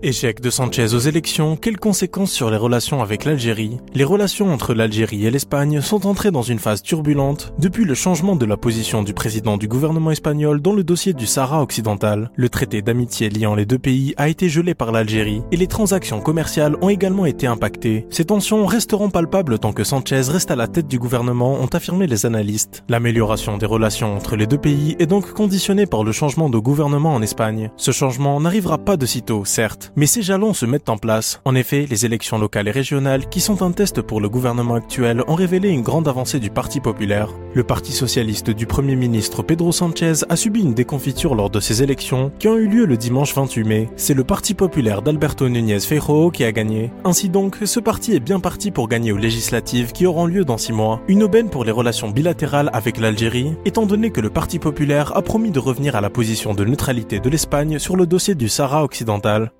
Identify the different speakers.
Speaker 1: Échec de Sanchez aux élections, quelles conséquences sur les relations avec l'Algérie? Les relations entre l'Algérie et l'Espagne sont entrées dans une phase turbulente depuis le changement de la position du président du gouvernement espagnol dans le dossier du Sahara occidental. Le traité d'amitié liant les deux pays a été gelé par l'Algérie et les transactions commerciales ont également été impactées. Ces tensions resteront palpables tant que Sanchez reste à la tête du gouvernement, ont affirmé les analystes. L'amélioration des relations entre les deux pays est donc conditionnée par le changement de gouvernement en Espagne. Ce changement n'arrivera pas de sitôt, certes, mais ces jalons se mettent en place. En effet, les élections locales et régionales, qui sont un test pour le gouvernement actuel, ont révélé une grande avancée du Parti populaire. Le Parti socialiste du Premier ministre Pedro Sanchez a subi une déconfiture lors de ces élections, qui ont eu lieu le dimanche 28 mai. C'est le Parti populaire d'Alberto Núñez Feijóo qui a gagné. Ainsi donc, ce parti est bien parti pour gagner aux législatives qui auront lieu dans six mois. Une aubaine pour les relations bilatérales avec l'Algérie, étant donné que le Parti populaire a promis de revenir à la position de neutralité de l'Espagne sur le dossier du Sahara occidental.